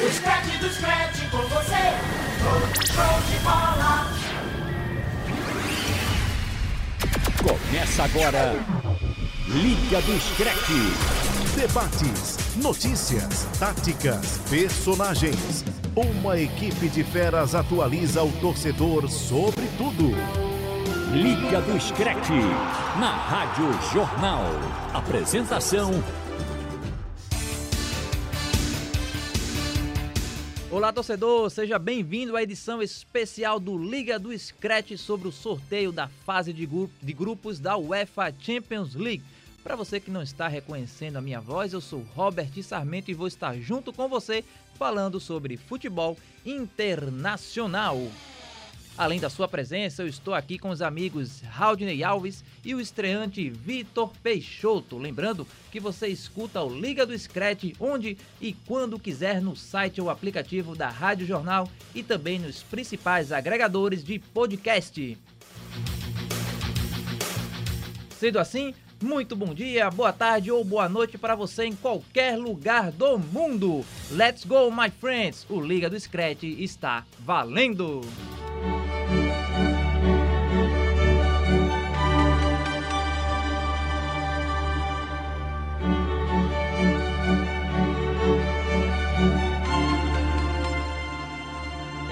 O scratch do scratch com você. Show de bola. Começa agora. Liga do Screte. Debates, notícias, táticas, personagens. Uma equipe de feras atualiza o torcedor sobre tudo. Liga do Screte. Na Rádio Jornal. Apresentação. Olá, torcedor, seja bem-vindo à edição especial do Liga do Scratch sobre o sorteio da fase de, gru de grupos da UEFA Champions League. Para você que não está reconhecendo a minha voz, eu sou Robert Sarmento e vou estar junto com você falando sobre futebol internacional. Além da sua presença, eu estou aqui com os amigos Raudney Alves e o estreante Vitor Peixoto. Lembrando que você escuta o Liga do Scratch onde e quando quiser no site ou aplicativo da Rádio Jornal e também nos principais agregadores de podcast. Sendo assim, muito bom dia, boa tarde ou boa noite para você em qualquer lugar do mundo. Let's go, my friends! O Liga do Scratch está valendo!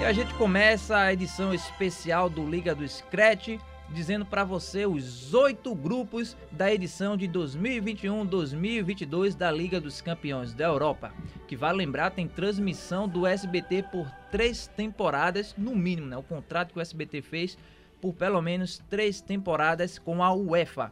A gente começa a edição especial do Liga do Scratch dizendo para você os oito grupos da edição de 2021-2022 da Liga dos Campeões da Europa. Que vale lembrar, tem transmissão do SBT por três temporadas, no mínimo, né? O contrato que o SBT fez por pelo menos três temporadas com a UEFA.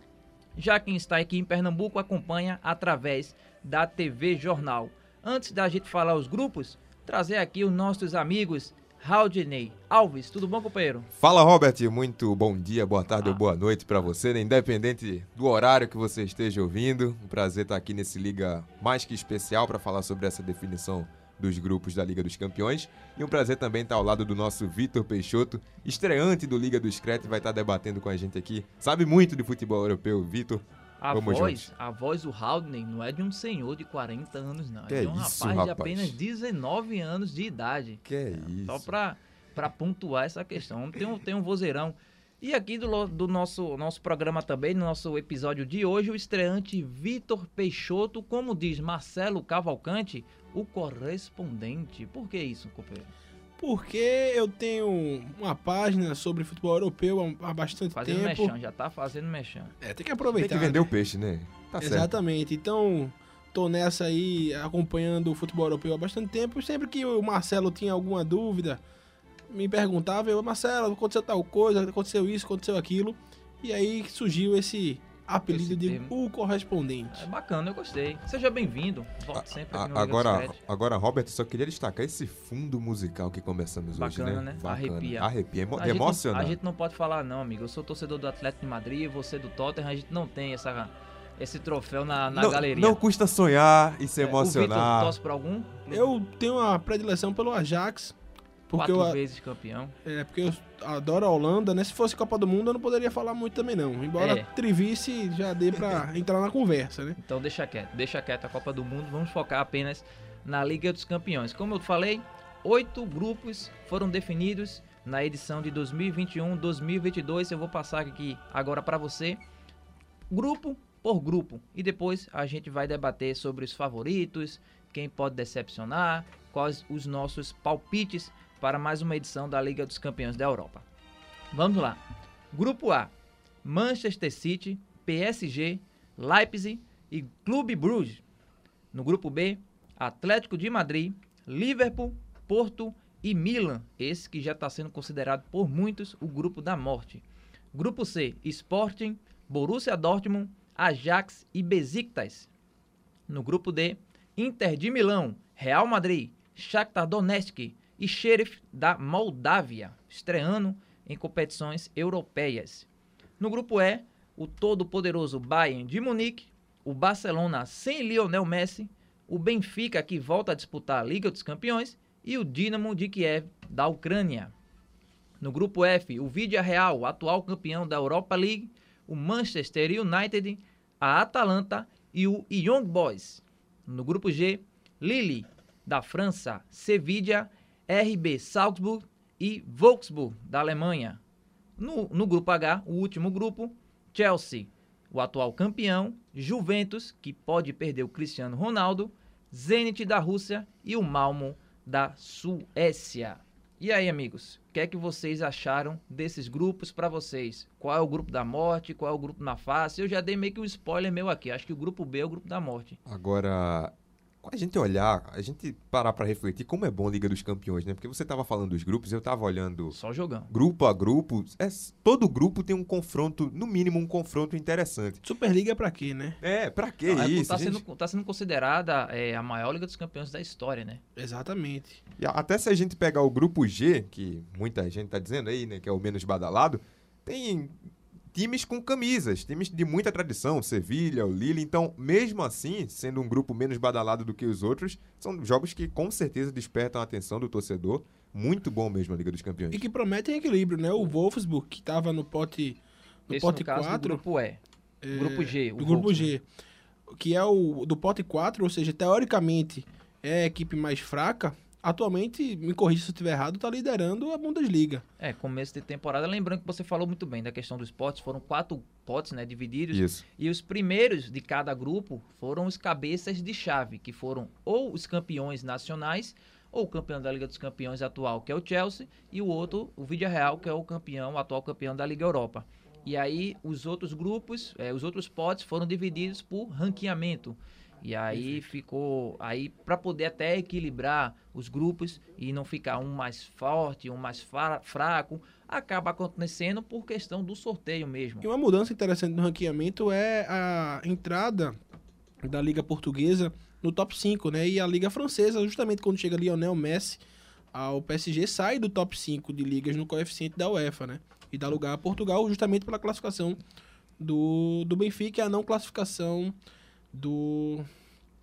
Já quem está aqui em Pernambuco acompanha através da TV Jornal. Antes da gente falar os grupos, trazer aqui os nossos amigos Raudney Alves. Tudo bom, companheiro? Fala, Robert. Muito bom dia, boa tarde ah. ou boa noite para você, né? independente do horário que você esteja ouvindo. Um prazer estar aqui nesse Liga mais que especial para falar sobre essa definição dos grupos da Liga dos Campeões. E um prazer também estar ao lado do nosso Vitor Peixoto, estreante do Liga dos Crete, vai estar debatendo com a gente aqui. Sabe muito de futebol europeu, Vitor. A Vamos voz, juntos. a voz do Haldane não é de um senhor de 40 anos, não. Que é de um isso, rapaz, rapaz, de apenas 19 anos de idade. Que é isso. Só pra, pra pontuar essa questão. Tem um, tem um vozeirão. E aqui do, do nosso, nosso programa também, no nosso episódio de hoje, o estreante Vitor Peixoto, como diz Marcelo Cavalcante, o correspondente. Por que isso, companheiro? Porque eu tenho uma página sobre futebol europeu há bastante fazendo tempo. Mexão, já tá fazendo mexão. É, tem que aproveitar. Tem que vender né? o peixe, né? Tá Exatamente. Certo. Então, tô nessa aí, acompanhando o futebol europeu há bastante tempo. Sempre que o Marcelo tinha alguma dúvida, me perguntava, eu, Marcelo, aconteceu tal coisa, aconteceu isso, aconteceu aquilo. E aí surgiu esse apelido de termo. o correspondente. É bacana, eu gostei. Seja bem-vindo. Volte sempre aqui no Agora, agora, Robert, só queria destacar esse fundo musical que começamos bacana, hoje, né? né? Bacana. Arrepia. Arrepia, emo a emociona. Gente a gente não pode falar não, amigo. Eu sou torcedor do Atlético de Madrid, você do Tottenham, a gente não tem essa esse troféu na, na não, galeria. Não custa sonhar e se é, emocionar. Torce por algum? Eu tenho uma predileção pelo Ajax. Porque Quatro eu, vezes campeão. É, porque eu adoro a Holanda, né? Se fosse Copa do Mundo, eu não poderia falar muito também, não. Embora é. Trivice já dê pra entrar na conversa, né? Então deixa quieto, deixa quieto a Copa do Mundo. Vamos focar apenas na Liga dos Campeões. Como eu falei, oito grupos foram definidos na edição de 2021-2022. Eu vou passar aqui agora para você, grupo por grupo. E depois a gente vai debater sobre os favoritos, quem pode decepcionar, quais os nossos palpites para mais uma edição da Liga dos Campeões da Europa. Vamos lá. Grupo A: Manchester City, PSG, Leipzig e Clube Bruges. No grupo B: Atlético de Madrid, Liverpool, Porto e Milan, esse que já está sendo considerado por muitos o grupo da morte. Grupo C: Sporting, Borussia Dortmund, Ajax e Besiktas. No grupo D: Inter de Milão, Real Madrid, Shakhtar Donetsk, e Sheriff da Moldávia, estreando em competições europeias. No grupo E, o todo-poderoso Bayern de Munique, o Barcelona sem Lionel Messi, o Benfica que volta a disputar a Liga dos Campeões e o Dinamo de Kiev da Ucrânia. No grupo F, o Vidia Real, atual campeão da Europa League, o Manchester United, a Atalanta e o Young Boys. No grupo G, Lille, da França, Sevilla, RB Salzburg e Wolfsburg da Alemanha. No, no grupo H, o último grupo, Chelsea, o atual campeão, Juventus, que pode perder o Cristiano Ronaldo, Zenit da Rússia e o Malmo da Suécia. E aí, amigos, o que é que vocês acharam desses grupos para vocês? Qual é o grupo da morte? Qual é o grupo na face? Eu já dei meio que um spoiler meu aqui. Acho que o grupo B é o grupo da morte. Agora, a gente olhar, a gente parar pra refletir como é bom a Liga dos Campeões, né? Porque você tava falando dos grupos, eu tava olhando Só jogando. grupo a grupo. É, todo grupo tem um confronto, no mínimo um confronto interessante. Superliga é pra quê, né? É, pra que Não, é, isso? tá, gente? sendo, tá sendo considerada é, a maior Liga dos Campeões da história, né? Exatamente. E até se a gente pegar o grupo G, que muita gente tá dizendo aí, né, que é o menos badalado, tem times com camisas, times de muita tradição, Sevilha, o Lille. Então, mesmo assim, sendo um grupo menos badalado do que os outros, são jogos que com certeza despertam a atenção do torcedor. Muito bom mesmo a Liga dos Campeões. E que prometem equilíbrio, né? O Wolfsburg, que tava no pote, no Esse pote no caso 4. do grupo E. é, grupo G, o Do grupo Wolfsburg. G. Que é o do pote 4, ou seja, teoricamente é a equipe mais fraca. Atualmente, me corrija se eu estiver errado, tá liderando a Bundesliga. É, começo de temporada. Lembrando que você falou muito bem da questão dos potes. Foram quatro potes, né, divididos. Isso. E os primeiros de cada grupo foram os cabeças de chave, que foram ou os campeões nacionais, ou o campeão da Liga dos Campeões atual, que é o Chelsea, e o outro, o Vídea Real, que é o campeão, o atual campeão da Liga Europa. E aí os outros grupos, eh, os outros potes foram divididos por ranqueamento. E aí ficou aí para poder até equilibrar os grupos e não ficar um mais forte, um mais fra- fraco, acaba acontecendo por questão do sorteio mesmo. E uma mudança interessante no ranqueamento é a entrada da Liga Portuguesa no top 5, né? E a Liga Francesa, justamente quando chega Lionel Messi ao PSG, sai do top 5 de ligas no coeficiente da UEFA, né? E dá lugar a Portugal justamente pela classificação do, do Benfica e a não classificação do...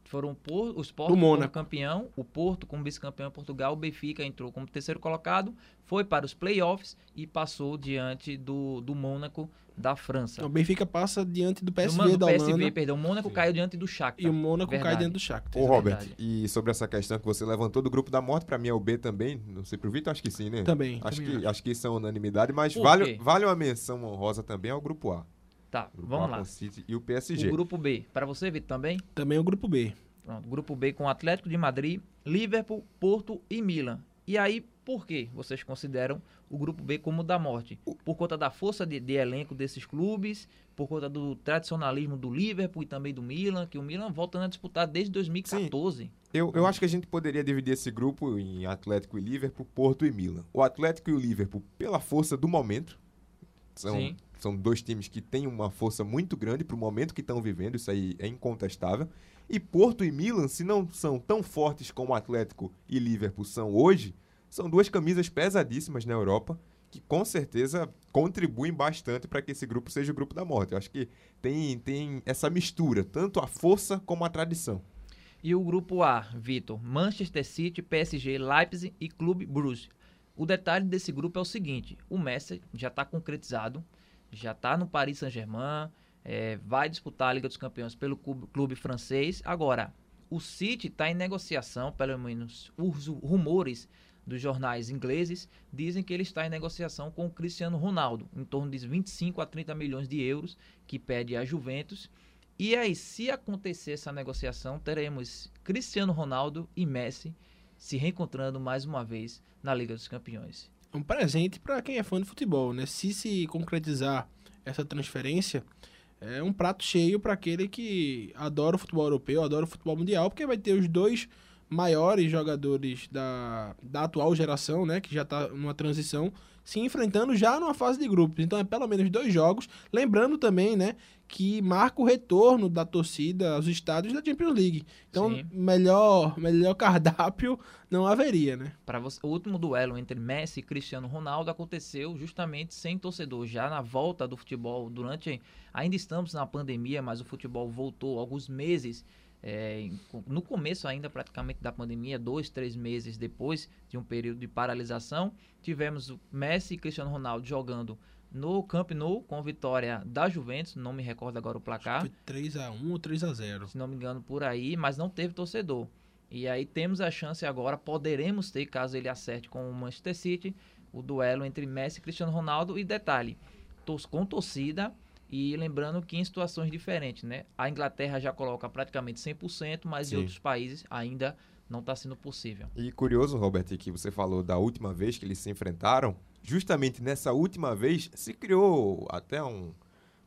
Foram por, os Do Porto como Mônaco. campeão, o Porto como vice-campeão Portugal, o Benfica entrou como terceiro colocado, foi para os playoffs e passou diante do, do Mônaco da França. O Benfica passa diante do do, PSV Mano- do da PSV, Holanda perdão, o Mônaco caiu diante do Shakhtar. e o Mônaco cai Verdade. dentro do Shakhtar. Ô, Robert, verdade. e sobre essa questão que você levantou do grupo da morte, pra mim é o B também. Não sei pro Vitor, acho que sim, né? Também, Acho também que, acho que isso é unanimidade, mas Por vale, quê? vale uma menção honrosa também ao grupo A. Tá, Grupo vamos A lá. com o City e o O PSG. grupo B, para você, Vitor, também? Também o grupo B. Pronto, grupo B com Atlético de Madrid, Liverpool, Porto e Milan. E aí, por que vocês consideram o grupo B como o da morte? Por conta da força de, de elenco desses clubes, por conta do tradicionalismo do Liverpool e também do Milan, que o Milan voltando a disputar desde 2014. Eu, eu acho que a gente poderia dividir esse grupo em Atlético e Liverpool, Porto e Milan. O Atlético e o Liverpool, pela força do momento, são, Sim. São dois times que têm uma força muito grande para o momento que estão vivendo, isso aí é incontestável. E Porto e Milan, se não são tão fortes como Atlético e Liverpool são hoje, são duas camisas pesadíssimas na Europa que com certeza contribuem bastante para que esse grupo seja o grupo da morte. Eu acho que tem, tem essa mistura, tanto a força como a tradição. E o grupo A, Vitor, Manchester City, PSG, Leipzig e Clube Bruges. O detalhe desse grupo é o seguinte: o Messi já está concretizado, já está no Paris Saint-Germain, é, vai disputar a Liga dos Campeões pelo clube, clube francês. Agora, o City está em negociação, pelo menos os rumores dos jornais ingleses dizem que ele está em negociação com o Cristiano Ronaldo, em torno de 25 a 30 milhões de euros que pede a Juventus. E aí, se acontecer essa negociação, teremos Cristiano Ronaldo e Messi se reencontrando mais uma vez na Liga dos Campeões. Um presente para quem é fã de futebol, né? Se se concretizar essa transferência, é um prato cheio para aquele que adora o futebol europeu, adora o futebol mundial, porque vai ter os dois maiores jogadores da, da atual geração, né, que já está numa transição, se enfrentando já numa fase de grupos. Então é pelo menos dois jogos, lembrando também, né, que marca o retorno da torcida aos estádios da Champions League. Então, Sim. melhor, melhor cardápio não haveria, né? Para você, o último duelo entre Messi e Cristiano Ronaldo aconteceu justamente sem torcedor, já na volta do futebol durante ainda estamos na pandemia, mas o futebol voltou alguns meses é, no começo ainda praticamente da pandemia, dois, três meses depois de um período de paralisação, tivemos o Messi e Cristiano Ronaldo jogando no Camp Nou com vitória da Juventus, não me recordo agora o placar Foi 3x1 ou 3x0. se não me engano, por aí, mas não teve torcedor. E aí temos a chance agora, poderemos ter, caso ele acerte com o Manchester City, o duelo entre Messi e Cristiano Ronaldo. E detalhe, com torcida e lembrando que em situações diferentes, né? A Inglaterra já coloca praticamente 100%, mas Sim. em outros países ainda não está sendo possível. E curioso, Robert, que você falou da última vez que eles se enfrentaram. Justamente nessa última vez se criou até um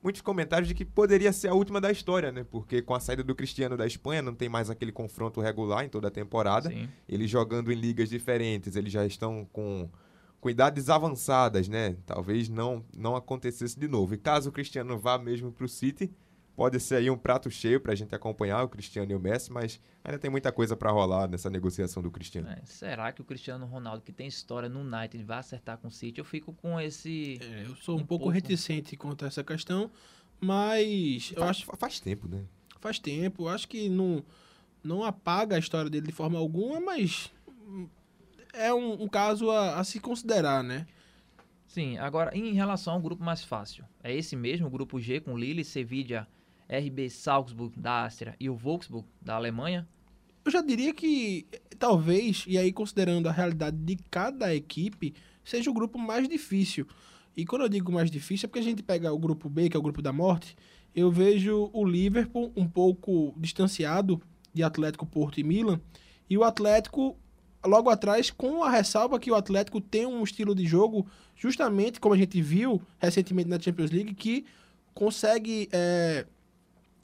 muitos comentários de que poderia ser a última da história, né? Porque com a saída do Cristiano da Espanha não tem mais aquele confronto regular em toda a temporada. Sim. Eles jogando em ligas diferentes, eles já estão com, com idades avançadas, né? Talvez não não acontecesse de novo. E caso o Cristiano vá mesmo para o City, pode ser aí um prato cheio para a gente acompanhar o Cristiano e o Messi, mas ainda tem muita coisa para rolar nessa negociação do Cristiano. É, será que o Cristiano Ronaldo, que tem história no United, vai acertar com o City? Eu fico com esse. É, eu sou um, Um pouco, pouco. reticente quanto a essa questão, mas eu Fa- acho fa- faz tempo, né? faz tempo. Eu acho que não, não apaga a história dele de forma alguma, mas é um, um caso a, a se considerar, né? Sim, agora em relação ao grupo mais fácil, é esse mesmo, o grupo G, com Lille, Sevilla, RB Salzburg da Áustria e o Wolfsburg da Alemanha? Eu já diria que talvez, e aí considerando a realidade de cada equipe, seja o grupo mais difícil. E quando eu digo mais difícil é porque a gente pega o grupo B, que é o grupo da morte, eu vejo o Liverpool um pouco distanciado de Atlético, Porto e Milan, e o Atlético logo atrás, com a ressalva que o Atlético tem um estilo de jogo, justamente como a gente viu recentemente na Champions League, que consegue é,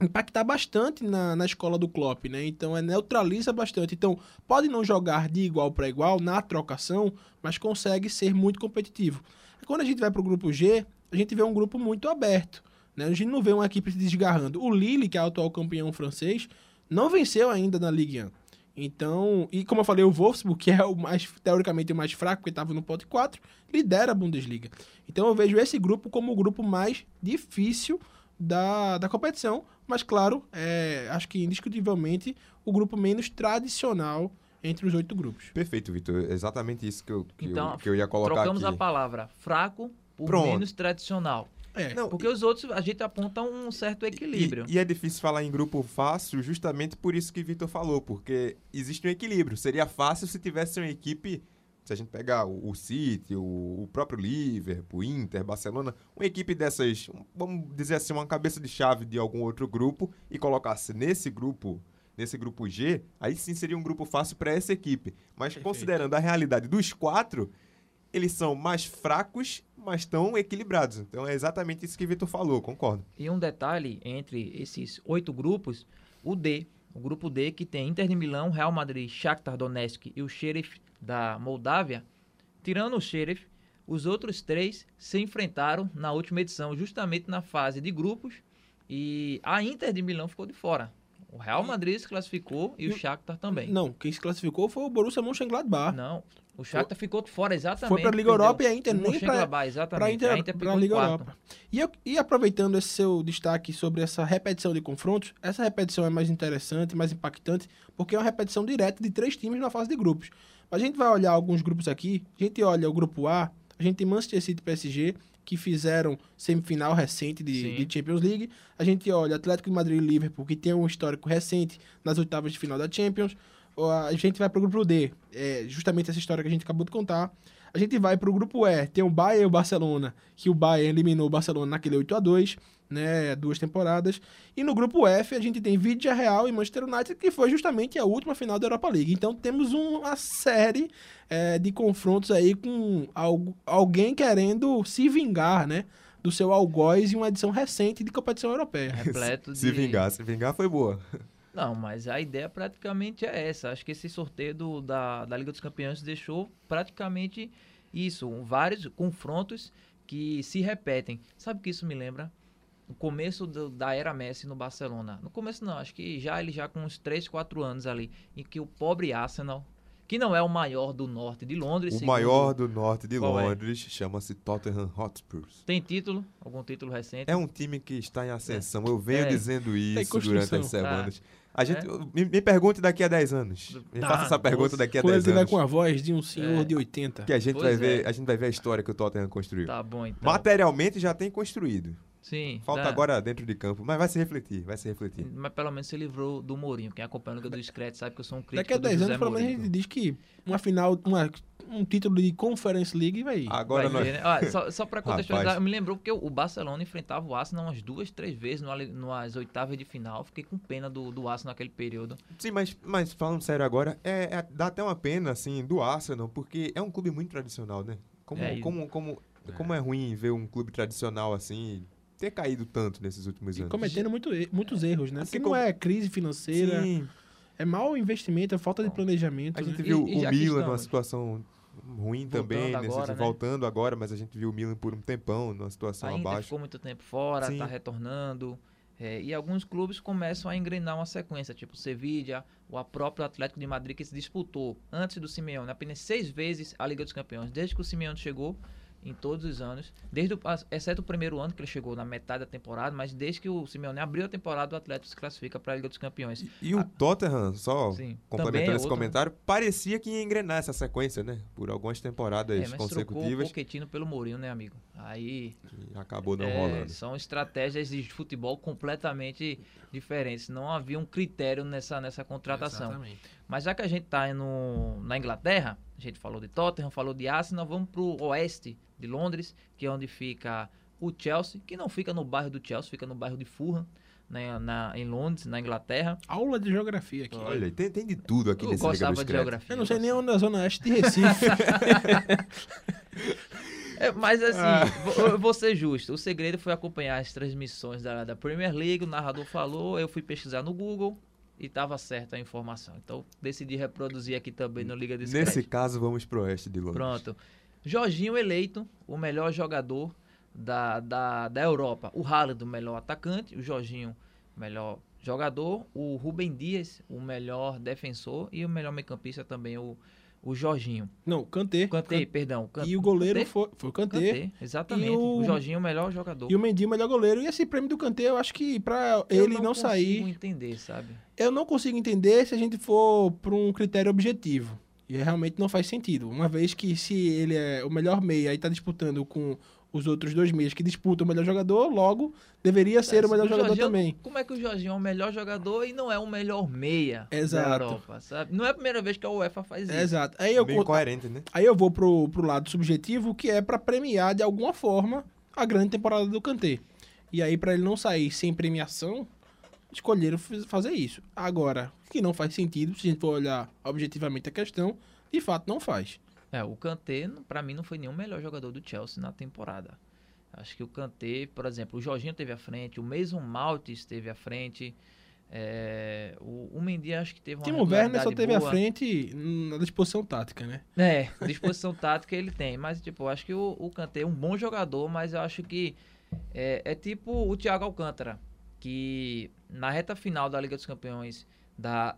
impactar bastante na, na escola do Klopp, né? Então, é, neutraliza bastante. Então, pode não jogar de igual para igual na trocação, mas consegue ser muito competitivo. Quando a gente vai para o grupo G, a gente vê um grupo muito aberto, né? A gente não vê uma equipe se desgarrando. O Lille, que é o atual campeão francês, não venceu ainda na Ligue 1. Então, e como eu falei, o Wolfsburg, que é o mais, teoricamente, o mais fraco, porque estava no pote 4, lidera a Bundesliga. Então eu vejo esse grupo como o grupo mais difícil da, da competição, mas claro, é, acho que indiscutivelmente o grupo menos tradicional entre os oito grupos. Perfeito, Vitor. Exatamente isso que eu, que Então, eu, que eu ia colocar Trocamos aqui. a palavra fraco por Pronto. menos tradicional. É, Não, Porque os outros a gente aponta um certo equilíbrio. E, e é difícil falar em grupo fácil justamente por isso que Vitor falou, porque existe um equilíbrio. Seria fácil se tivesse uma equipe, se a gente pegar o, o City, o, o próprio Liverpool, Inter, Barcelona, uma equipe dessas, vamos dizer assim, uma cabeça de chave de algum outro grupo e colocasse nesse grupo, nesse grupo G, aí sim seria um grupo fácil para essa equipe. Mas Perfeito. considerando a realidade dos quatro, eles são mais fracos, mas estão equilibrados. Então é exatamente isso que Vitor falou, concordo. E um detalhe entre esses oito grupos, o D, o grupo D que tem Inter de Milão, Real Madrid, Shakhtar Donetsk e o Sheriff da Moldávia, tirando o Sheriff, os outros três se enfrentaram na última edição, justamente na fase de grupos, e a Inter de Milão ficou de fora. O Real Madrid se classificou e o E o- Shakhtar também. Não, quem se classificou foi o Borussia Mönchengladbach. Não, o Shakhtar ficou fora exatamente. Foi pra Liga perdeu. Europa e a Inter nem exatamente. pra, Inter, a Inter pra Liga. Europa. E, eu- e aproveitando esse seu destaque sobre essa repetição de confrontos, essa repetição é mais interessante, mais impactante, porque é uma repetição direta de três times na fase de grupos. A gente vai olhar alguns grupos aqui, a gente olha o grupo A, a gente tem Manchester City e PSG, que fizeram semifinal recente de, de Champions League. A gente olha Atlético de Madrid e Liverpool, que tem um histórico recente nas oitavas de final da Champions. A gente vai para o grupo D, é justamente essa história que a gente acabou de contar. A gente vai para o grupo E, tem o Bayern e o Barcelona, que o Bayern eliminou o Barcelona naquele 8 a 2 né, duas temporadas. E no grupo F a gente tem Vidia Real e Manchester United, que foi justamente a última final da Europa League. Então temos uma série é, de confrontos aí com algu- alguém querendo se vingar, né, do seu algoz em uma edição recente de competição europeia. Repleto Se de- vingar, se vingar foi boa. Não, mas a ideia praticamente é essa. Acho que esse sorteio do- da, da Liga dos Campeões deixou praticamente isso, vários confrontos que se repetem. Sabe o que isso me lembra? O começo do- da era Messi no Barcelona. No começo não, acho que já ele já com uns 3, 4 anos ali, em que o pobre Arsenal, que não é o maior do norte de Londres, O segundo- maior do norte de é? Londres chama-se Tottenham Hotspurs. tem título, algum título recente. É um time que está em ascensão. Eu venho É. dizendo isso durante as Ah. semanas. A gente, É. me, me pergunte daqui a 10 anos. Me Tá, faça essa pergunta daqui a Quando 10 ele tiver anos. com a voz de um senhor É. de 80. Que a gente, Pois vai é. ver, a gente vai ver a história que o Tottenham construiu. Tá bom então. Materialmente já tem construído. Sim. Falta dá. agora dentro de campo, mas vai se refletir, vai se refletir. Mas pelo menos se livrou do Mourinho. Quem acompanha Liga do Discreto sabe que eu sou um crítico Daqui a do 10 José anos, pelo menos, a gente diz que uma final, uma, um título de Conference League vai. Agora Vai nós... ver, né? Olha, só, só pra contextualizar, me lembrou porque o Barcelona enfrentava o Arsenal umas duas, três vezes no, nas oitavas de final. Fiquei com pena do, do Arsenal naquele período. Sim, mas, mas falando sério agora, é, é- dá até uma pena, assim, do Arsenal, porque é um clube muito tradicional, né? Como É, é, como, como, como é ruim ver um clube tradicional assim ter caído tanto nesses últimos E anos. cometendo muito e- muitos erros, né? Assim Porque não é crise financeira, Sim, é mau investimento, é falta de planejamento. a né? gente E- viu e o que Milan estamos- numa situação ruim Voltando também, nesse- agora, né? voltando agora, mas a gente viu o Milan por um tempão, numa situação A Inter abaixo. ficou muito tempo fora, Sim. tá retornando. É, e alguns clubes começam a engrenar uma sequência, tipo o Sevilla, ou a próprio Atlético de Madrid, que se disputou antes do Simeone apenas seis vezes a Liga dos Campeões, desde que o Simeone chegou, em todos os anos, desde o, exceto o primeiro ano, que ele chegou na metade da temporada, mas desde que o Simeone abriu a temporada, o Atlético se classifica para a Liga dos Campeões. E o Tottenham, só. Sim, é complementando esse outro- comentário, parecia que ia engrenar essa sequência, né? Por algumas temporadas É, mas trocou o consecutivas Pochettino pelo Mourinho, né, amigo? Aí e acabou não É, rolando. São estratégias de futebol completamente diferentes. Não havia um critério nessa, nessa contratação. Exatamente. Mas já que a gente está na Inglaterra, a gente falou de Tottenham, falou de Arsenal, vamos para o oeste de Londres, que é onde fica o Chelsea, que não fica no bairro do Chelsea, fica no bairro de Fulham, né, na, em Londres, na Inglaterra. Aula de geografia aqui. Olha, tem, tem de tudo aqui Eu nesse gostava de geografia. Eu não sei nem onde é a zona oeste de Recife. É, mas assim, Ah. vou, eu vou ser justo. O segredo foi acompanhar as transmissões da, da Premier League. O narrador falou, eu fui pesquisar no Google e estava certa a informação. Então decidi reproduzir aqui também no Liga Discreto. Nesse caso, vamos pro oeste de Londres. Pronto. Jorginho eleito o melhor jogador da, da, da Europa. O Haaland, o melhor atacante. O Jorginho, o melhor jogador. O Rubem Dias, o melhor defensor. E o melhor meio-campista também, o, o Jorginho. não, Kanté. O Kanté, perdão. o Kan- E o goleiro Kanté? foi, foi o Kanté. Kanté, exatamente. O- o... Jorginho, o melhor jogador. E o Mendy, o melhor goleiro. E esse prêmio do Kanté, eu acho que Eu ele não, consigo sair... entender, sabe? Eu não consigo entender se a gente for por um critério objetivo. E realmente não faz sentido. Uma vez que se ele é o melhor meia e tá disputando com os outros dois meias que disputam o melhor jogador, logo deveria ser o melhor jogador Jorginho- também. Como é que o Jorginho é o melhor jogador e não é o melhor meia Exato. da Europa, sabe? Não é a primeira vez que a UEFA faz isso. É, exato. Aí eu, Bem co- coerente, né? aí eu vou pro, pro lado subjetivo, que é pra premiar de alguma forma a grande temporada do Kanté. E aí, pra ele não sair sem premiação, escolheram fazer isso. Agora, que não faz sentido, se a gente for olhar objetivamente a questão, de fato não faz. É, o Kanté, pra mim, não foi nenhum melhor jogador do Chelsea na temporada. Acho que o Kanté, por exemplo, o Jorginho teve à frente, o Mason Maltes esteve à frente, é, o, o Mendy acho que teve uma Timo Werner só teve à boa. frente na disposição tática, né? É, disposição tática ele tem, mas tipo, eu acho que o, o Kanté é um bom jogador, mas eu acho que é, é tipo o Thiago Alcântara, que na reta final da Liga dos Campeões da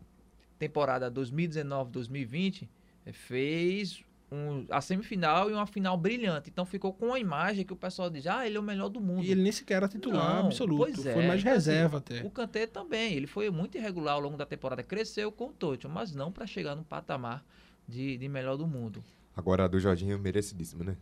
temporada 2019-2020 eh, fez um- a semifinal e uma final brilhante. Então ficou com a imagem que o pessoal diz, ah, ele é o melhor do mundo. E ele nem sequer era titular Não, absoluto. pois é, Foi mais então, assim, reserva até. O Kanté também, ele foi muito irregular ao longo da temporada, cresceu com o Tottenham, mas não para chegar no patamar de, de melhor do mundo. Agora a do Jorginho merecidíssimo, né?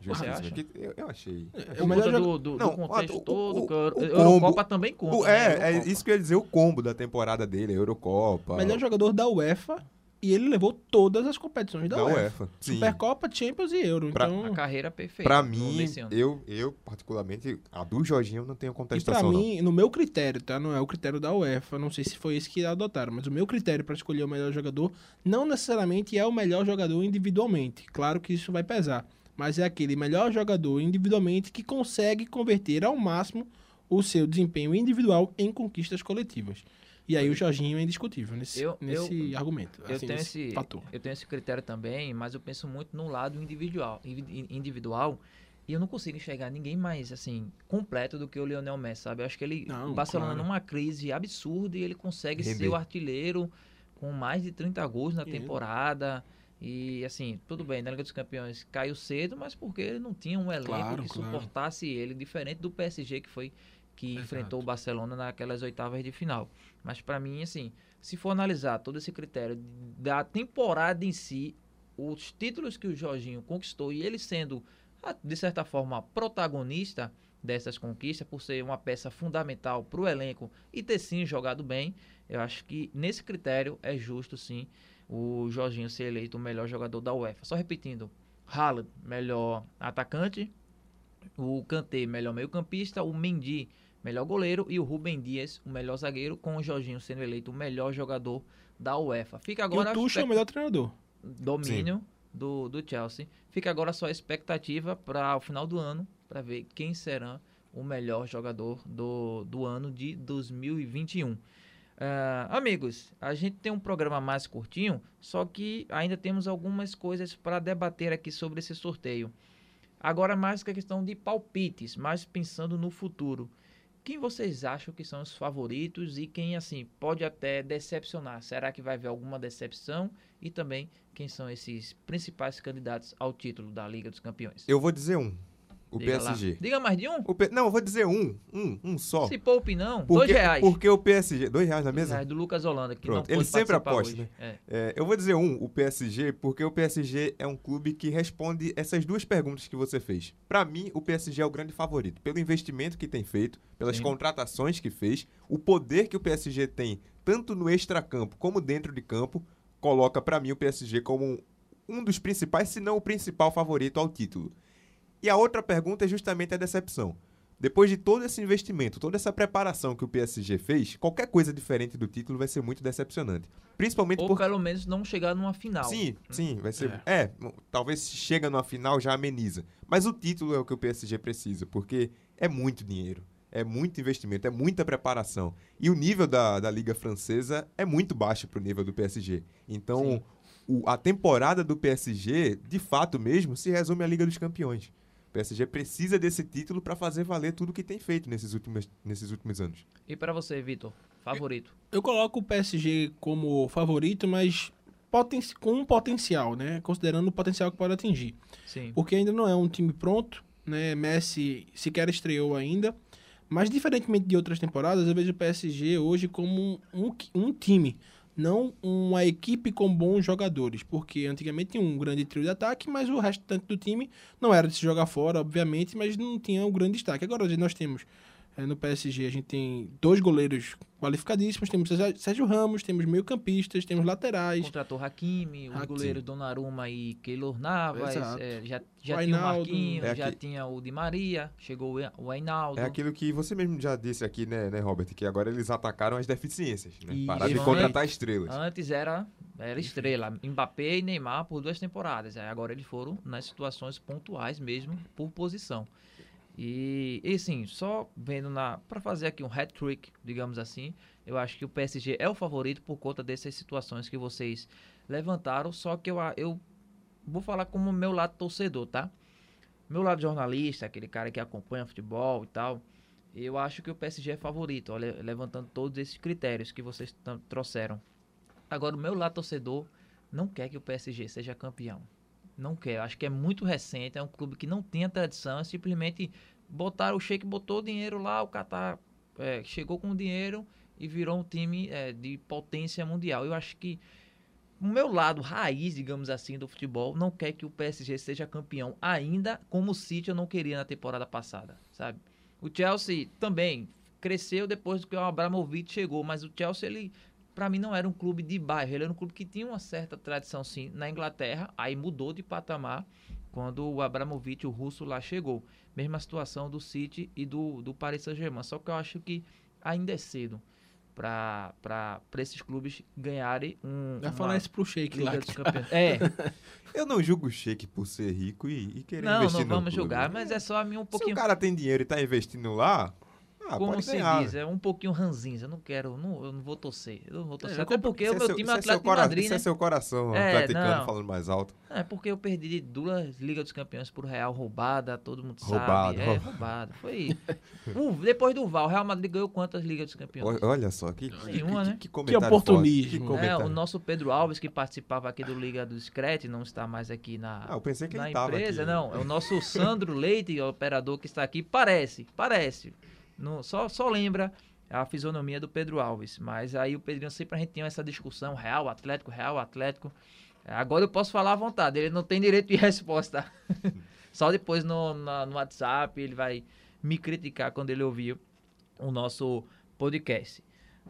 Você Justíssimo. acha? Que- Eu, eu achei. É o melhor do, do, Não, do contexto o- o- todo, o- Euro- o Eurocopa combo- também conta. O- né? é, é isso que eu ia dizer, o combo da temporada dele, a Eurocopa. Melhor jogador da UEFA e ele levou todas as competições da, da UEFA. UEFA. Sim. Supercopa, Champions e Euro. Pra- então, A carreira perfeita. Pra mim, eu, eu particularmente, a do Jorginho eu não tenho e pra contestação, não. mim, no meu critério, tá? Não é o critério da UEFA, não sei se foi esse que adotaram, mas o meu critério pra escolher o melhor jogador não necessariamente é o melhor jogador individualmente. Claro que isso vai pesar, mas é aquele melhor jogador individualmente que consegue converter ao máximo o seu desempenho individual em conquistas coletivas. E aí o Jorginho é indiscutível nesse, Eu- nesse argumento, Eu assim, tenho, nesse esse, fator. eu tenho esse critério também, mas eu penso muito no lado individual, indivi- individual e eu não consigo enxergar ninguém mais assim completo do que o Lionel Messi, sabe? Eu acho que ele Não, o Barcelona claro. numa crise absurda e ele consegue ser Render. o artilheiro com mais de 30 gols na temporada. E assim, tudo bem, na Liga dos Campeões caiu cedo, mas porque ele não tinha um elenco Claro, que claro. suportasse ele, diferente do PSG que foi que Exato. enfrentou o Barcelona naquelas oitavas de final. Mas pra mim, assim, se for analisar todo esse critério da temporada em si, os títulos que o Jorginho conquistou e ele sendo, de certa forma, protagonista, dessas conquistas, por ser uma peça fundamental para o elenco e ter sim jogado bem, eu acho que nesse critério é justo sim o Jorginho ser eleito o melhor jogador da UEFA. Só repetindo, Haaland, melhor atacante, o Kanté, melhor meio-campista, o Mendy, melhor goleiro e o Rubem Dias, o melhor zagueiro, com o Jorginho sendo eleito o melhor jogador da UEFA. Fica agora e o Tuchel é o melhor treinador. domínio do, do Chelsea. Fica agora só a expectativa para o final do ano, para ver quem será o melhor jogador do, do ano de 2021. Ah, amigos, a gente tem um programa mais curtinho, só que ainda temos algumas coisas para debater aqui sobre esse sorteio. Agora mais que a questão de palpites, mais pensando no futuro. Quem vocês acham que são os favoritos e quem assim pode até decepcionar? Será que vai haver alguma decepção? E também quem são esses principais candidatos ao título da Liga dos Campeões? Eu vou dizer um. O Diga lá. PSG. Diga mais de um? P- Não, eu vou dizer um. Um, um só. Se poupe não, Porque, dois reais. Porque o PSG. Dois reais na Dois mesa? reais do Lucas Holanda, que Pronto, não pôde ele sempre aposta, hoje. É. É, eu vou dizer um, o PSG, porque o PSG é um clube que responde essas duas perguntas que você fez. Pra mim, o PSG é o grande favorito, pelo investimento que tem feito, pelas Sim. contratações que fez, o poder que o PSG tem, tanto no extracampo como dentro de campo, coloca pra mim o PSG como um, um dos principais, se não o principal favorito ao título. E a outra pergunta é justamente a decepção. Depois de todo esse investimento, toda essa preparação que o PSG fez, qualquer coisa diferente do título vai ser muito decepcionante. Principalmente Ou por pelo menos não chegar numa final. Sim, sim, vai ser. É, m- talvez se chega numa final já ameniza. Mas o título é o que o PSG precisa, porque é muito dinheiro, é muito investimento, é muita preparação. E o nível da, da Liga Francesa é muito baixo pro nível do PSG. Então, o- a temporada do PSG, de fato mesmo, se resume à Liga dos Campeões. O PSG precisa desse título para fazer valer tudo que tem feito nesses últimos, nesses últimos anos. E pra você, Vitor? Favorito? Eu coloco o PSG como favorito, mas poten com um potencial, né? Considerando o potencial que pode atingir. Sim. Porque ainda não é um time pronto, né? Messi sequer estreou ainda. Mas diferentemente de outras temporadas, eu vejo o PSG hoje como um, um, um time, não uma equipe com bons jogadores. Porque antigamente tinha um grande trio de ataque, mas o restante do time não era de se jogar fora, obviamente, mas não tinha um grande destaque. Agora nós temos eh, no PSG, a gente tem dois goleiros qualificadíssimos, temos Sérgio- Ramos, temos meio-campistas, temos laterais. Contratou Hakimi, os Hakimi. goleiros Donnarumma e Keylor Navas. É, já já O tinha o. Marquinhos, É já aqui- tinha o Di Maria, chegou o Ainaldo. É aquilo que você mesmo já disse aqui, né, né Robert? Que agora eles atacaram as deficiências, né? Isso. Pararam de contratar estrelas. Antes era, era estrela, Mbappé e Neymar por duas temporadas. Agora eles foram nas situações pontuais mesmo, por posição. E, e assim, só vendo na. para fazer aqui um hat-trick, digamos assim, eu acho que o PSG é o favorito por conta dessas situações que vocês levantaram. Só que eu, eu vou falar como meu lado torcedor, tá? Meu lado jornalista, aquele cara que acompanha futebol e tal. Eu acho que o PSG é favorito, olha, levantando todos esses critérios que vocês trouxeram. Agora, o meu lado torcedor não quer que o PSG seja campeão. Não quer. Acho que é muito recente. É um clube que não tem a tradição. É simplesmente botaram o Sheik, botou o dinheiro lá, o Qatar é, chegou com o dinheiro e virou um time é, de potência mundial. Eu acho que o meu lado raiz, digamos assim, do futebol, não quer que o PSG seja campeão ainda, como o City eu não queria na temporada passada, sabe? O Chelsea também cresceu depois que o Abramovich chegou, mas o Chelsea, ele, para mim, não era um clube de bairro, ele era um clube que tinha uma certa tradição, sim, na Inglaterra, aí mudou de patamar quando o Abramovich, o russo, lá chegou. Mesma situação do City e do, do Paris Saint-Germain, só que eu acho que ainda é cedo para esses clubes ganharem um. Vai falar isso pro Sheik lá. É, Eu não julgo o Sheik por ser rico e, e querer não, investir não no vamos julgar, mas é só a mim um Se pouquinho. o cara tem dinheiro e tá investindo lá, ah, como se ganhar. diz, é um pouquinho ranzinza. Eu não quero, não, eu não vou torcer. Eu não vou torcer. É, Até porque o meu seu- time é é Atlético de cora- Madrid, Isso é né? seu coração É, atleticano não. falando mais alto. É porque eu perdi duas Ligas dos Campeões por Real roubada, todo mundo Roubado, sabe. É, roubado. roubado. Foi. O- depois do Val, o Real Madrid ganhou quantas Ligas dos Campeões? Olha- só, que, que, Nenhuma, que, né? que comentário oportunismo. forte, que É, É, o nosso Pedro Alves, que participava aqui do Liga do Screte, não está mais aqui na, Ah, eu pensei que na ele tava empresa. aqui. Não, é o nosso Sandro Leite, operador que está aqui. Parece, parece. Não, só, só lembra a fisionomia do Pedro Alves. Mas aí o Pedrinho sempre a gente tinha essa discussão: Real, Atlético, Real, Atlético. Agora eu posso falar à vontade, ele não tem direito de resposta. só depois no, na- no WhatsApp ele vai me criticar quando ele ouviu o nosso podcast.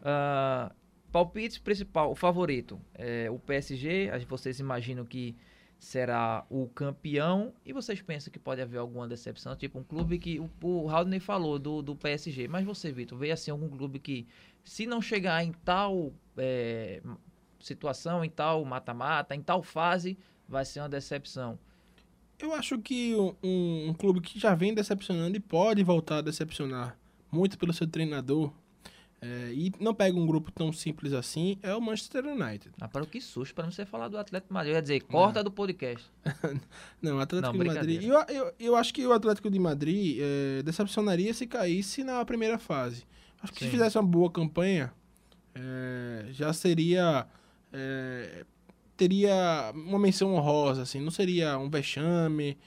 Ah, palpite principal, o favorito, é o PSG. Vocês imaginam que será o campeão. E vocês pensam que pode haver alguma decepção, tipo um clube que o, o Haldane falou do, do PSG, mas você, Vitor, vê assim algum clube que se não chegar em tal é, situação, em tal mata-mata, em tal fase, vai ser uma decepção. Eu acho que um, um clube que já vem decepcionando e pode voltar a decepcionar muito pelo seu treinador é, e não pega um grupo tão simples assim é o Manchester United. Ah, para o que susto, para não ser falar do Atlético de Madrid. Eu ia dizer, corta do podcast. Não, o Atlético Não, de Madrid. Eu, eu, eu acho que o Atlético de Madrid é, decepcionaria se caísse na primeira fase. Acho que se Sim. fizesse uma boa campanha, é, já seria. é, teria uma menção honrosa, assim, não seria um vexame.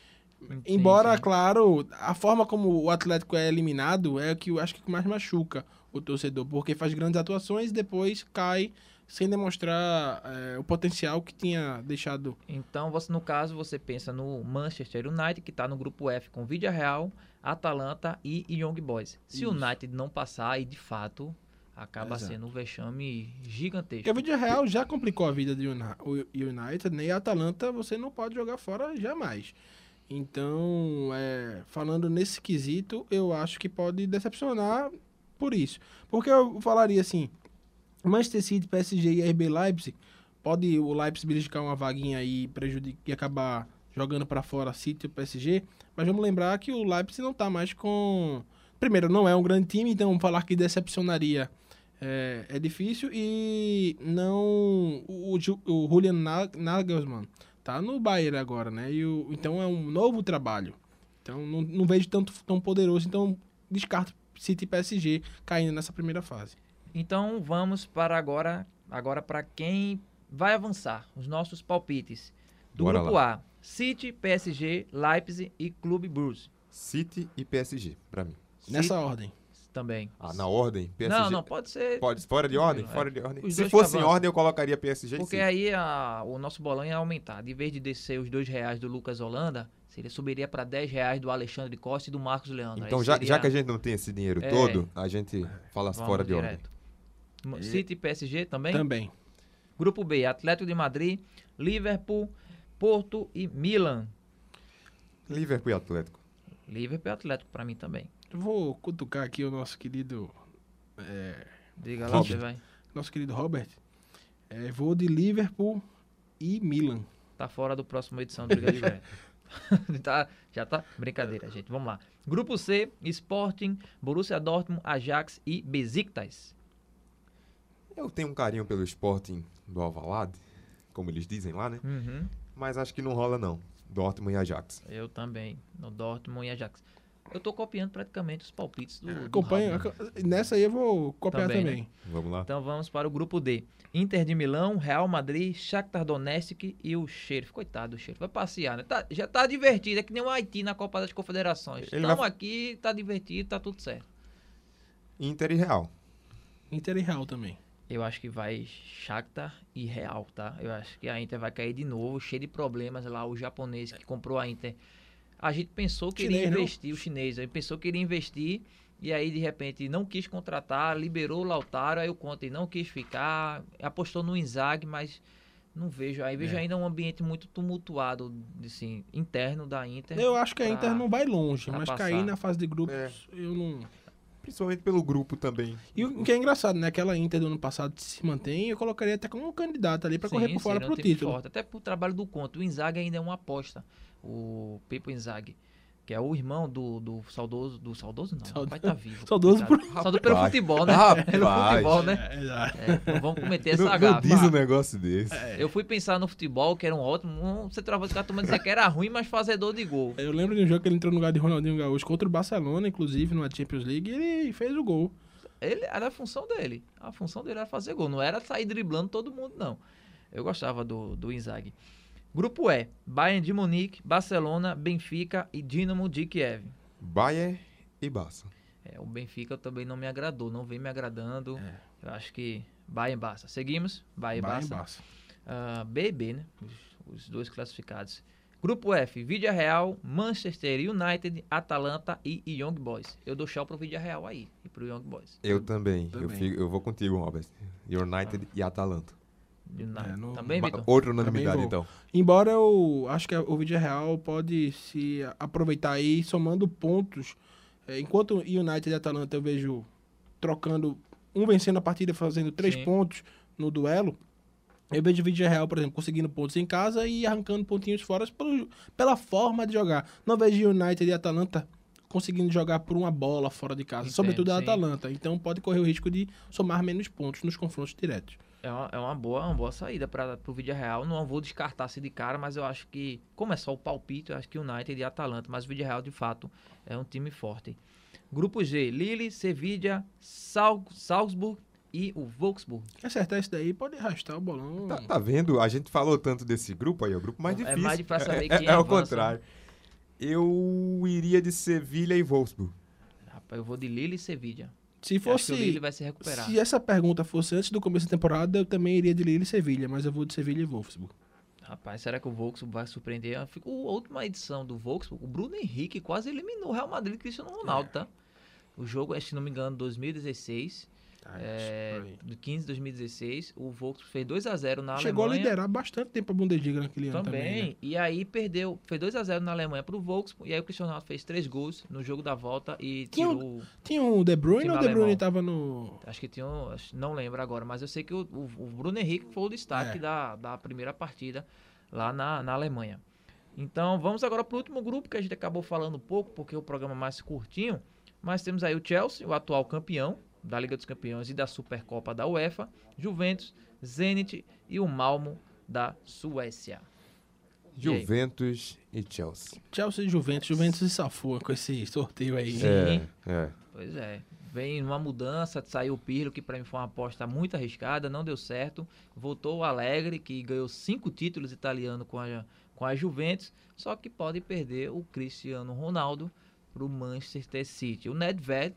Embora, sim. claro, a forma como o Atlético é eliminado é o que eu acho que mais machuca o torcedor, porque faz grandes atuações e depois cai sem demonstrar é, o potencial que tinha deixado. Então, você, no caso, você pensa no Manchester United, que está no grupo F com Vídea Real, Atalanta e Young Boys. Se o Isso. United não passar, aí de fato acaba Exato. sendo um vexame gigantesco. Porque a Vídeo Real já complicou a vida do Uni- o United, né? E a Atalanta você não pode jogar fora jamais. Então, é, falando nesse quesito, eu acho que pode decepcionar por isso. Porque eu falaria assim, Manchester City, PSG e RB Leipzig, pode o Leipzig beliscar uma vaguinha aí e prejudicar e acabar jogando para fora City e PSG, mas vamos lembrar que o Leipzig não tá mais com... Primeiro, não é um grande time, então falar que decepcionaria é, é difícil e não. O, o Julian Na- Nagelsmann tá no Bayern agora, né? E o, então é um novo trabalho. Então não, não vejo tanto tão poderoso. Então descarto City e PSG caindo nessa primeira fase. Então vamos para agora, agora para quem vai avançar, os nossos palpites. Do Bora grupo lá. A, City, PSG, Leipzig e Clube Bruges. City e PSG, pra mim. Nessa ordem. Também. Ah, na ordem? PSG. Não, não, pode ser. Pode, fora de ordem? É. Fora de ordem. Os Se fosse em ordem, eu colocaria PSG Porque aí a- o nosso bolão ia aumentar. De vez de descer os dois reais do Lucas Holanda, seria, subiria para 10 reais do Alexandre Costa e do Marcos Leandro. Então, já, seria- já que a gente não tem esse dinheiro É. todo, a gente fala vamos fora de ordem. direto. M- City e PSG também? Também. Grupo B, Atlético de Madrid, Liverpool, Porto e Milan. Liverpool e Atlético. Liverpool e Atlético para mim também. Eu vou cutucar aqui o nosso querido. é, Diga lá, Robert. você vai. nosso querido Robert. É, vou de Liverpool e Milan. Tá fora do próximo edição do Liga. tá, já tá. Brincadeira, gente. Vamos lá. Grupo C, Sporting, Borussia Dortmund, Ajax e Besiktas. Eu tenho um carinho pelo Sporting do Alvalade, como eles dizem lá, né? Uhum. Mas acho que não rola não. Dortmund e Ajax. Eu também, no Dortmund e Ajax. Eu tô copiando praticamente os palpites do, do Acompanha. Raul. Nessa aí eu vou copiar Também, também. né? Vamos lá. Então vamos para o grupo D. Inter de Milão, Real Madrid, Shakhtar Donetsk e o Sheriff. Coitado do Sheriff, vai passear, né? Tá- já tá divertido, é que nem o Haiti na Copa das Confederações. Estamos vai- aqui, tá divertido, tá tudo certo. Inter e Real. Inter e Real também. Eu acho que vai Shakhtar e Real, tá? Eu acho que a Inter vai cair de novo, cheio de problemas lá, o japonês que comprou a Inter. A gente pensou que iria Chinês, não? investir, o chinês, aí pensou que iria investir e aí de repente não quis contratar, liberou o Lautaro, aí o Conte não quis ficar, apostou no Inzaghi, mas não vejo, aí vejo É. ainda um ambiente muito tumultuado, assim, interno da Inter. Eu acho que a pra- Inter não vai longe, mas passar. cair na fase de grupos, É. eu não. Principalmente pelo grupo também. E o que é engraçado, né? Aquela Inter do ano passado se mantém, eu colocaria até como um candidato ali pra correr por fora pro time título. forte, Até pro trabalho do Conte. O Inzaghi ainda é uma aposta. O Pipo Inzaghi. Que é o irmão do, do saudoso. Do saudoso não. Saudo- Vai estar vivo. Saudoso coitado. Saudoso pelo futebol, né? Rapaz. Pelo futebol, né? É, exato. É, não vamos cometer essa Não, não gafe. diz um negócio desse. Eu fui pensar no futebol, que era um ótimo. Um centroavante que a turma dizia que era ruim, mas fazedor de gol. Eu lembro de um jogo que ele entrou no lugar de Ronaldinho Gaúcho contra o Barcelona, inclusive, numa Champions League, e ele fez o gol. Ele era a função dele. A função dele era fazer gol. Não era sair driblando todo mundo, não. Eu gostava do, do Inzaghi. Grupo E: Bayern de Munique, Barcelona, Benfica e Dinamo de Kiev. Bayern e Barça. É, o Benfica também não me agradou, não vem me agradando. É. Eu acho que Bayern e Barça. Seguimos? Bayern e e Barça. Barça. Ah, B e B, né? Os, os dois classificados. Grupo F, Vídea Real, Manchester United, Atalanta e Young Boys. Eu dou tchau pro Vídea Real aí e pro Young Boys. Eu também. Eu, Também. fico- eu vou contigo, Robert. United e Atalanta. É, no- Também, Vitor? Outra unanimidade, então. Embora eu acho que o Vídeo Real pode se aproveitar aí, somando pontos. É, enquanto o United e Atalanta eu vejo trocando, um vencendo a partida, fazendo três Sim. pontos no duelo. Eu vejo o Vídeo Real, por exemplo, conseguindo pontos em casa e arrancando pontinhos fora pelo- pela forma de jogar. Não vejo o United e Atalanta conseguindo jogar por uma bola fora de casa, Entendo, sobretudo a sim. Atalanta. Então pode correr o risco de somar menos pontos nos confrontos diretos. É uma, é uma boa, uma boa saída para o Vídea Real. Não vou descartar se de cara, mas eu acho que, como é só o palpite, eu acho que United e Atalanta, mas o Vídea Real de fato é um time forte. Grupo G, Lille, Sevilla, Sal, Salzburg e o Wolfsburg. Quer acertar isso daí, pode arrastar o bolão. Tá, tá vendo? A gente falou tanto desse grupo aí, é o grupo mais É difícil. mais difícil saber é, quem é, é o avança. contrário. Eu iria de Sevilha e Wolfsburg. Rapaz, eu vou de Lille e Sevilla. Se fosse. o Lille vai se recuperar. Se essa pergunta fosse antes do começo da temporada, eu também iria de Lille e Sevilha, mas eu vou de Sevilha e Wolfsburg. Rapaz, será que o Volkswagen vai surpreender? A última edição do Volkswagen, o Bruno Henrique quase eliminou o Real Madrid e Cristiano Ronaldo, tá? O jogo, se não me engano, 2016, é, do 15 de 2016, o Volkswagen fez 2x0 na Chegou a Alemanha. liderar bastante tempo a Bundesliga naquele ano Também, também. né? e aí perdeu, fez 2x0 na Alemanha pro Volkswagen, e aí o Cristiano Ronaldo fez três gols no jogo da volta e Tinha um- tirou, Tinha o De Bruyne ou o De Bruyne alemão. tava no. acho que tinha, um- não lembro agora, mas eu sei que o, o- o Bruno Henrique foi o destaque É. da, da primeira partida lá na, na Alemanha. Então vamos agora para o último grupo que a gente acabou falando um pouco, porque é o programa mais curtinho. Mas temos aí o Chelsea, o atual campeão da Liga dos Campeões e da Supercopa da UEFA, Juventus, Zenit e o Malmo da Suécia. E? Juventus e Chelsea. Chelsea e Juventus. Juventus se safou com esse sorteio aí. Sim. É, é. Pois é. Vem uma mudança, saiu o Pirlo, que para mim foi uma aposta muito arriscada, não deu certo. Voltou o Alegre, que ganhou cinco títulos italianos com a, com a Juventus, só que pode perder o Cristiano Ronaldo para o Manchester City. O Nedved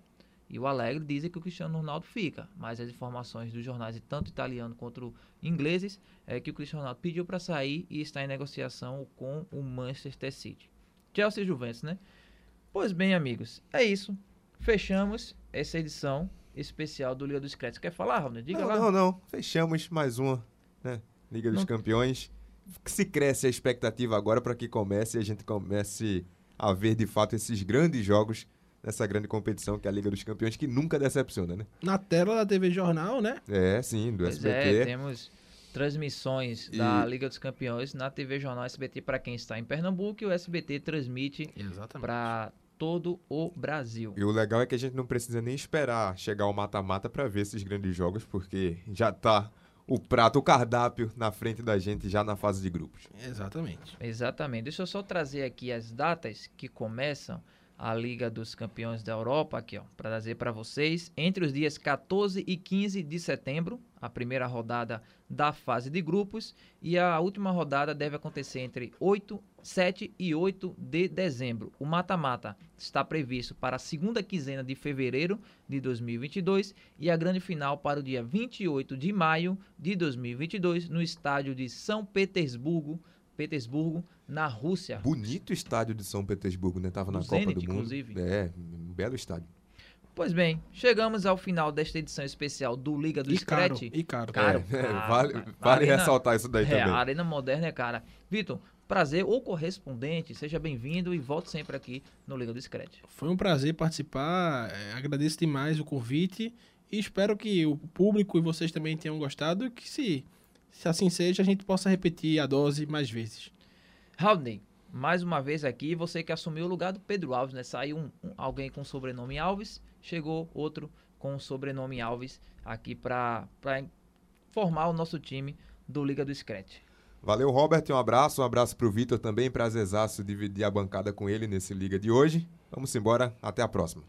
e o Alegre dizem que o Cristiano Ronaldo fica, mas as informações dos jornais, tanto italiano quanto ingleses, é que o Cristiano Ronaldo pediu para sair e está em negociação com o Manchester City. Chelsea e Juventus, né? Pois bem, amigos, é isso. Fechamos essa edição especial do Liga dos Créditos. Quer falar, Raul? Diga não, lá. não, não. Fechamos mais uma, né? Liga dos Não- Campeões. Se cresce a expectativa agora para que comece e a gente comece a ver de fato esses grandes jogos nessa grande competição que é a Liga dos Campeões, que nunca decepciona, né? Na tela da TV Jornal, né? É, sim, do Pois SBT. é, temos transmissões E- da Liga dos Campeões na TV Jornal SBT para quem está em Pernambuco e o SBT transmite para todo o Brasil. E o legal é que a gente não precisa nem esperar chegar ao mata-mata para ver esses grandes jogos, porque já tá o prato, o cardápio na frente da gente já na fase de grupos. Exatamente. Exatamente. Deixa eu só trazer aqui as datas que começam a Liga dos Campeões da Europa aqui, ó, para trazer para vocês. Entre os dias 14 e 15 de setembro, a primeira rodada da fase de grupos e a última rodada deve acontecer entre 8, 7 e 8 de dezembro. O mata-mata está previsto para a segunda quinzena de fevereiro de 2022 e a grande final para o dia 28 de maio de 2022 no estádio de São Petersburgo, Petersburgo, na Rússia. Bonito estádio de São Petersburgo, né? Tava O na Zenit, Copa do Mundo. inclusive. É, um belo estádio. Pois bem, chegamos ao final desta edição especial do Liga do E caro. Scratch. E caro. Caro. É, Ah, vale a- vale Arena- ressaltar isso daí É, também. a Arena Moderna é cara. Vitor, prazer ou correspondente, seja bem-vindo e volte sempre aqui no Liga do Scratch. Foi um prazer participar. é, agradeço demais o convite. E espero que o público e vocês também tenham gostado. E que se, se assim seja, a gente possa repetir a dose mais vezes. Haldney, mais uma vez aqui, você que assumiu o lugar do Pedro Alves, né? Saiu um- um- alguém com o sobrenome Alves, chegou outro com o sobrenome Alves aqui para formar o nosso time do Liga do Scratch. Valeu, Robert. Um abraço. Um abraço pro Vitor também. Prazerzaço dividir a bancada com ele nesse Liga de hoje. Vamos embora. Até a próxima.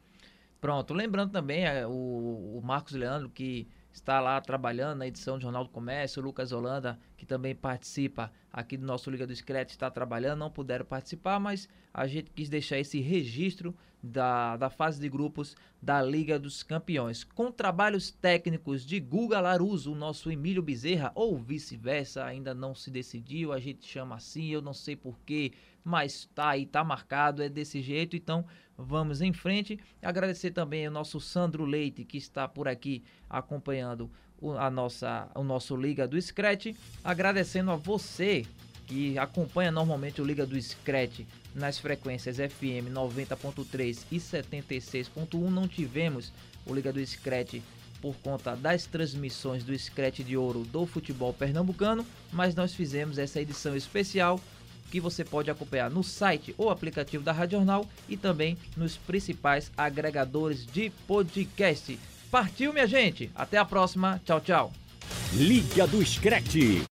Pronto, lembrando também é, o, o Marcos Leandro, que está lá trabalhando na edição do Jornal do Comércio, o Lucas Holanda, que também participa aqui do nosso Liga do Scratch está trabalhando, não puderam participar, mas a gente quis deixar esse registro da, da fase de grupos da Liga dos Campeões. Com trabalhos técnicos de Guga Laruso, o nosso Emílio Bezerra, ou vice-versa, ainda não se decidiu, a gente chama assim, eu não sei porquê, mas tá aí, tá marcado, é desse jeito, então vamos em frente. Agradecer também ao nosso Sandro Leite, que está por aqui acompanhando a nossa, o nosso Liga do Scratch. Agradecendo a você que acompanha normalmente o Liga do Scratch nas frequências FM 90.3 e 76.1. Não tivemos o Liga do Scratch por conta das transmissões do Scratch de Ouro do futebol pernambucano, mas nós fizemos essa edição especial que você pode acompanhar no site ou aplicativo da Rádio Jornal e também nos principais agregadores de podcast. Partiu, minha gente! Até a próxima. Tchau, tchau. Liga do Scratch.